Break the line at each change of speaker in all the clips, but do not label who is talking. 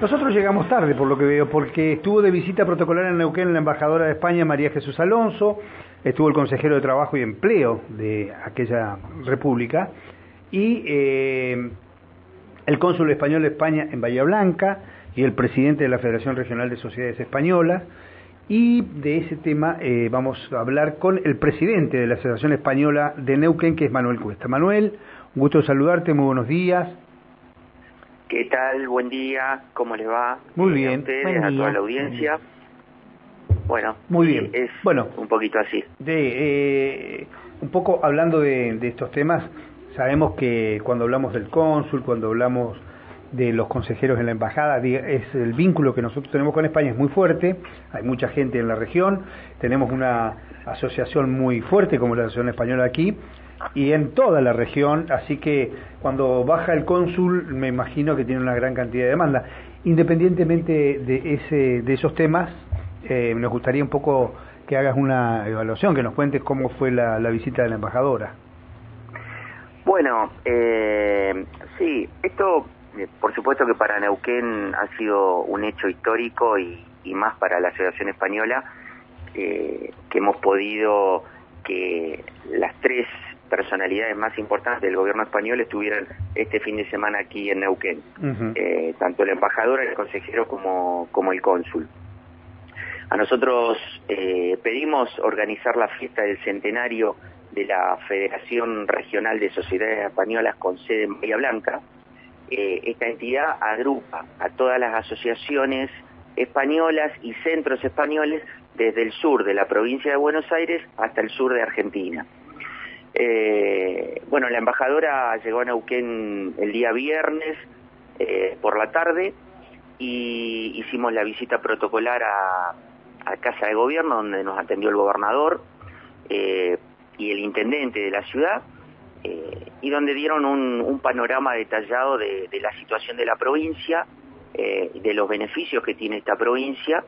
Nosotros llegamos tarde, por lo que veo, porque estuvo de visita protocolar en Neuquén la embajadora de España, María Jesús Alonso, estuvo el consejero de Trabajo y Empleo de aquella república, y eh, el cónsul español de España en Bahía Blanca, y el presidente de la Federación Regional de Sociedades Españolas, y de ese tema eh, vamos a hablar con el presidente de la Asociación Española de Neuquén, que es Manuel Cuesta. Manuel, un gusto saludarte, muy buenos días.
¿Qué tal? Buen día, ¿cómo les va?
Muy bien.
A ustedes, a toda la audiencia. Bueno,
muy bien.
Es
bueno,
un poquito así.
De, eh, un poco hablando de, de, estos temas, sabemos que cuando hablamos del cónsul, cuando hablamos de los consejeros en la embajada, es el vínculo que nosotros tenemos con España es muy fuerte, hay mucha gente en la región, tenemos una asociación muy fuerte como la Asociación Española aquí, y en toda la región, así que cuando baja el cónsul me imagino que tiene una gran cantidad de demanda. Independientemente de, ese, de esos temas, eh, nos gustaría un poco que hagas una evaluación, que nos cuentes cómo fue la, visita de la embajadora.
Bueno, eh, sí, esto eh, por supuesto que para Neuquén ha sido un hecho histórico y, más para la Asociación Española, que hemos podido que las tres personalidades más importantes del gobierno español estuvieran este fin de semana aquí en Neuquén, eh, tanto el embajador, el consejero como, como el cónsul. A nosotros eh, pedimos organizar la fiesta del centenario de la Federación Regional de Sociedades Españolas con sede en Bahía Blanca. Eh, esta entidad agrupa a todas las asociaciones españolas y centros españoles desde el sur de la provincia de Buenos Aires hasta el sur de Argentina. Eh, bueno, la embajadora llegó a Neuquén el día viernes eh, por la tarde y hicimos la visita protocolar a, Casa de Gobierno, donde nos atendió el gobernador eh, y el intendente de la ciudad, y donde dieron un, panorama detallado de, la situación de la provincia, de los beneficios que tiene esta provincia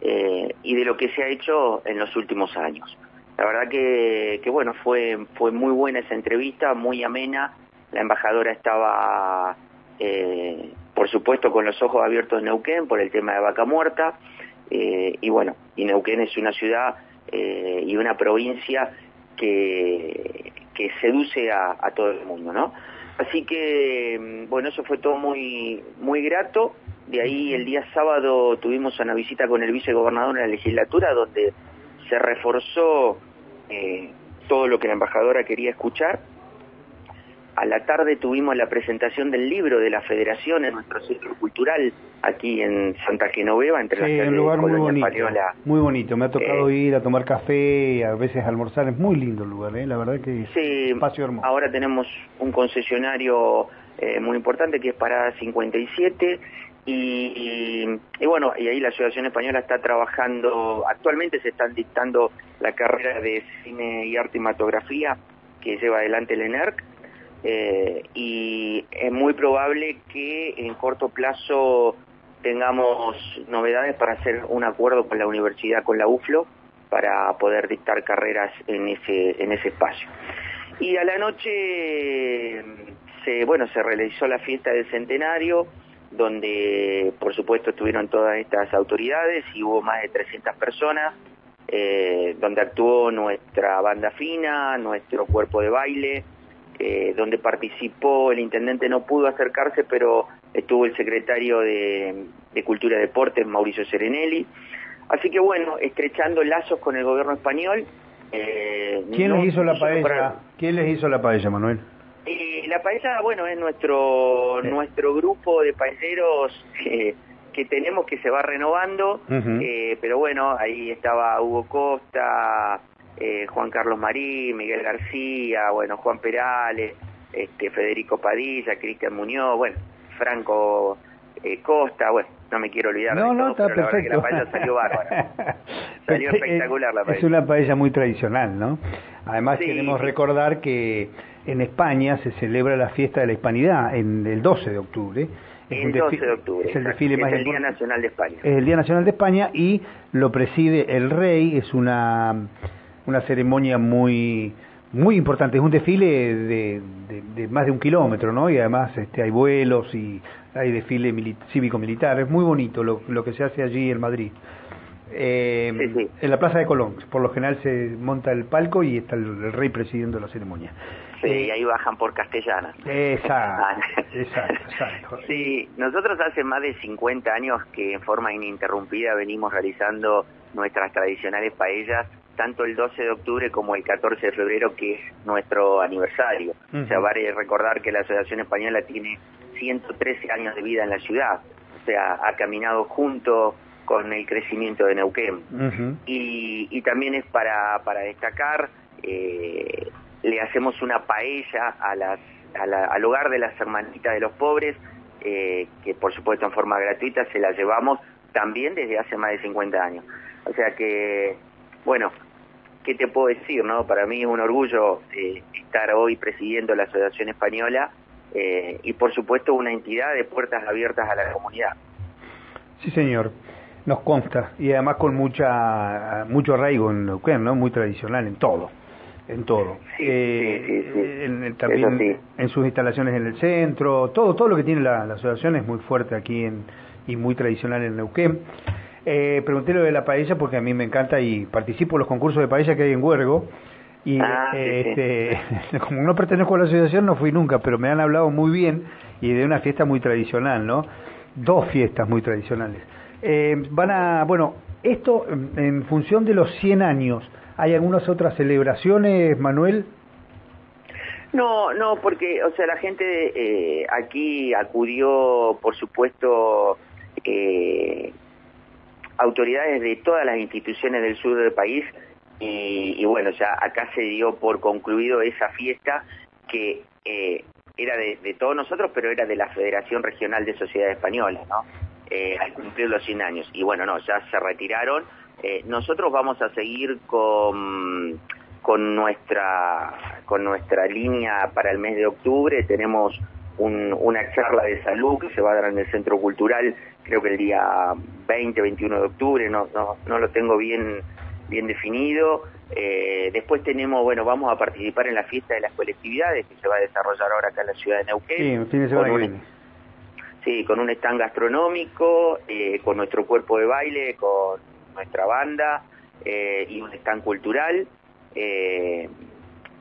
y de lo que se ha hecho en los últimos años. La verdad que, bueno, fue, fue muy buena esa entrevista, muy amena. La embajadora estaba, eh, por supuesto, con los ojos abiertos en Neuquén por el tema de vaca muerta. Eh, y bueno, y Neuquén es una ciudad eh, y una provincia que, que seduce a, a, todo el mundo, ¿no? Así que, bueno, eso fue todo muy, muy grato. De ahí el día sábado tuvimos una visita con el vicegobernador en la legislatura, donde se reforzó eh, todo lo que la embajadora quería escuchar. A la tarde tuvimos la presentación del libro de la Federación en nuestro centro cultural aquí en Santa Genoveva, entre
sí,
las
un lugar muy bonito, muy bonito. Me ha tocado eh, ir a tomar café, a veces almorzar. Es muy lindo el lugar, ¿eh? la verdad que es
sí,
un espacio hermoso.
Ahora tenemos un concesionario eh, muy importante que es Parada 57 y, y, bueno, y ahí la Asociación Española está trabajando, actualmente se están dictando la carrera de cine y arte que lleva adelante el ENERC, eh, y es muy probable que en corto plazo tengamos novedades para hacer un acuerdo con la universidad, con la UFLO, para poder dictar carreras en ese, en ese espacio. Y a la noche, se, bueno, se realizó la fiesta del centenario, donde por supuesto estuvieron todas estas autoridades y hubo más de 300 personas, eh, donde actuó nuestra banda fina, nuestro cuerpo de baile, eh, donde participó, el intendente no pudo acercarse, pero estuvo el secretario de, Cultura y Deportes, Mauricio Serenelli. Así que bueno, estrechando lazos con el gobierno español.
Eh, ¿Quién les hizo la paella? ¿Quién les hizo la paella, Manuel?
La paella, bueno, es nuestro nuestro grupo de paelleros que tenemos que se va renovando, eh, pero bueno, ahí estaba Hugo Costa, eh, Juan Carlos Marín, Miguel García, bueno, Juan Perales, este, Federico Padilla, Cristian Muñoz, bueno, Franco eh, Costa, bueno, no me quiero olvidar
no,
de
no, está
pero
perfecto.
la, paella salió bárbara. salió espectacular la paella.
Es una paella muy tradicional, ¿no? Además queremos recordar que en España se celebra la fiesta de la hispanidad en el 12 de octubre.
Es el 12 de octubre.
Es el desfile más
el Día Nacional de España.
Es el Día Nacional de España y lo preside el rey. Es una, una ceremonia muy muy importante, es un desfile de, de, más de un kilómetro, ¿no? Y además este, hay vuelos y hay desfile cívico-militar, es muy bonito lo, lo que se hace allí en Madrid. Eh, En la Plaza de Colón, por lo general se monta el palco y está el, rey presidiendo la ceremonia.
Sí, y ahí bajan por Castellana.
Exacto, exacto, exacto.
Sí, nosotros hace más de 50 años que en forma ininterrumpida venimos realizando nuestras tradicionales paellas tanto el 12 de octubre como el 14 de febrero, que es nuestro aniversario. O sea, vale recordar que la Asociación Española tiene 113 años de vida en la ciudad. O sea, ha caminado junto con el crecimiento de Neuquén. y, también es para, para destacar, eh, le hacemos una paella a las, al hogar de las hermanitas de los pobres, eh, que por supuesto en forma gratuita se la llevamos también desde hace más de 50 años. O sea que, bueno, ¿qué te puedo decir? no Para mí es un orgullo eh, estar hoy presidiendo la Asociación Española y por supuesto una entidad de puertas abiertas a la comunidad.
Sí, señor. Nos consta, y además con mucha mucho arraigo en Neuquén, ¿no? Muy tradicional en todo, en todo.
Sí, eh,
En, también en sus instalaciones en el centro, todo todo lo que tiene la, asociación es muy fuerte aquí en, y muy tradicional en Neuquén. Eh, pregunté lo de la paella porque a mí me encanta y participo en los concursos de paella que hay en Huergo. Y ah, este, como no pertenezco a la asociación no fui nunca, pero me han hablado muy bien y de una fiesta muy tradicional, ¿no? Dos fiestas muy tradicionales. Eh, van a, bueno, esto en función de los 100 años, ¿hay algunas otras celebraciones, Manuel?
No, no, porque, o sea, la gente eh, aquí acudió, por supuesto, eh, autoridades de todas las instituciones del sur del país y, bueno, ya acá se dio por concluido esa fiesta que era de, todos nosotros, pero era de la Federación Regional de Sociedades Españolas, ¿no? Eh, al cumplir los 100 años. Y bueno, no, ya se retiraron. Eh, nosotros vamos a seguir con, con, nuestra, con nuestra línea para el mes de octubre. Tenemos una charla de salud que se va a dar en el Centro Cultural, creo que el día 20, 21 de octubre, no, no, no lo tengo bien, bien definido. Eh, después tenemos, bueno, vamos a participar en la fiesta de las colectividades que se va a desarrollar ahora acá en la ciudad de Neuquén.
Sí,
Sí, con un stand gastronómico, eh, con nuestro cuerpo de baile, con nuestra banda eh, y un stand cultural.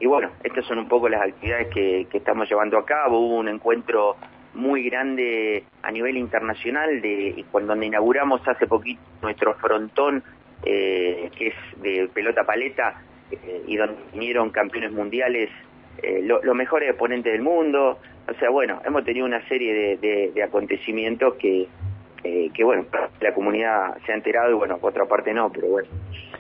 Y bueno, estas son un poco las actividades que, estamos llevando a cabo. Hubo un encuentro muy grande a nivel internacional de cuando inauguramos hace poquito nuestro frontón que es de pelota paleta y donde vinieron campeones mundiales los mejores exponentes del mundo o sea, bueno, hemos tenido una serie de, acontecimientos que, eh, que, bueno, la comunidad se ha enterado y, bueno, por otra parte no, pero bueno,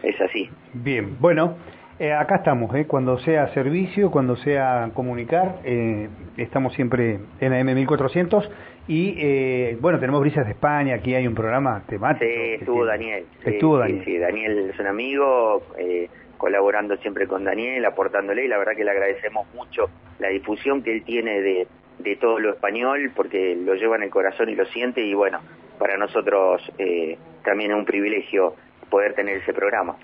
es así.
Bien, bueno, eh, acá estamos, ¿eh? cuando sea servicio, cuando sea comunicar, eh, estamos siempre en la M1400 y, eh, bueno, tenemos Brisas de España, aquí hay un programa temático.
Sí, estuvo Daniel.
Estuvo Daniel.
Sí, Daniel es un amigo, colaborando siempre con Daniel, aportándole, y la verdad que le agradecemos mucho la difusión que él tiene de, de todo lo español, porque lo lleva en el corazón y lo siente, y bueno, para nosotros eh, también es un privilegio poder tener ese programa.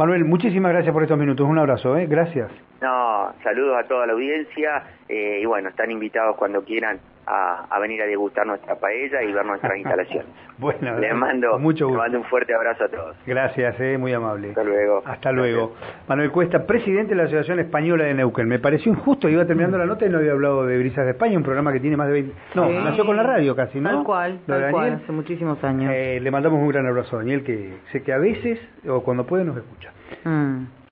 Manuel, muchísimas gracias por estos minutos, un abrazo, ¿eh? gracias.
No, saludos a toda la audiencia, eh, y bueno, están invitados cuando quieran a, venir a degustar nuestra paella y ver nuestras instalaciones.
bueno,
les mando, mucho mando un fuerte abrazo a todos.
Gracias, eh, muy amable.
Hasta luego.
Hasta luego. Manuel Cuesta, presidente de la Asociación Española de Neuquén. Me pareció injusto, iba terminando la nota y no había hablado de Brisas de España, un programa que tiene más de 20... No, nació con la radio casi, ¿no?
Tal cual, tal cual, hace muchísimos años.
Eh, le mandamos un gran abrazo a Daniel, que sé que a veces, o cuando puede, nos escucha. Mm.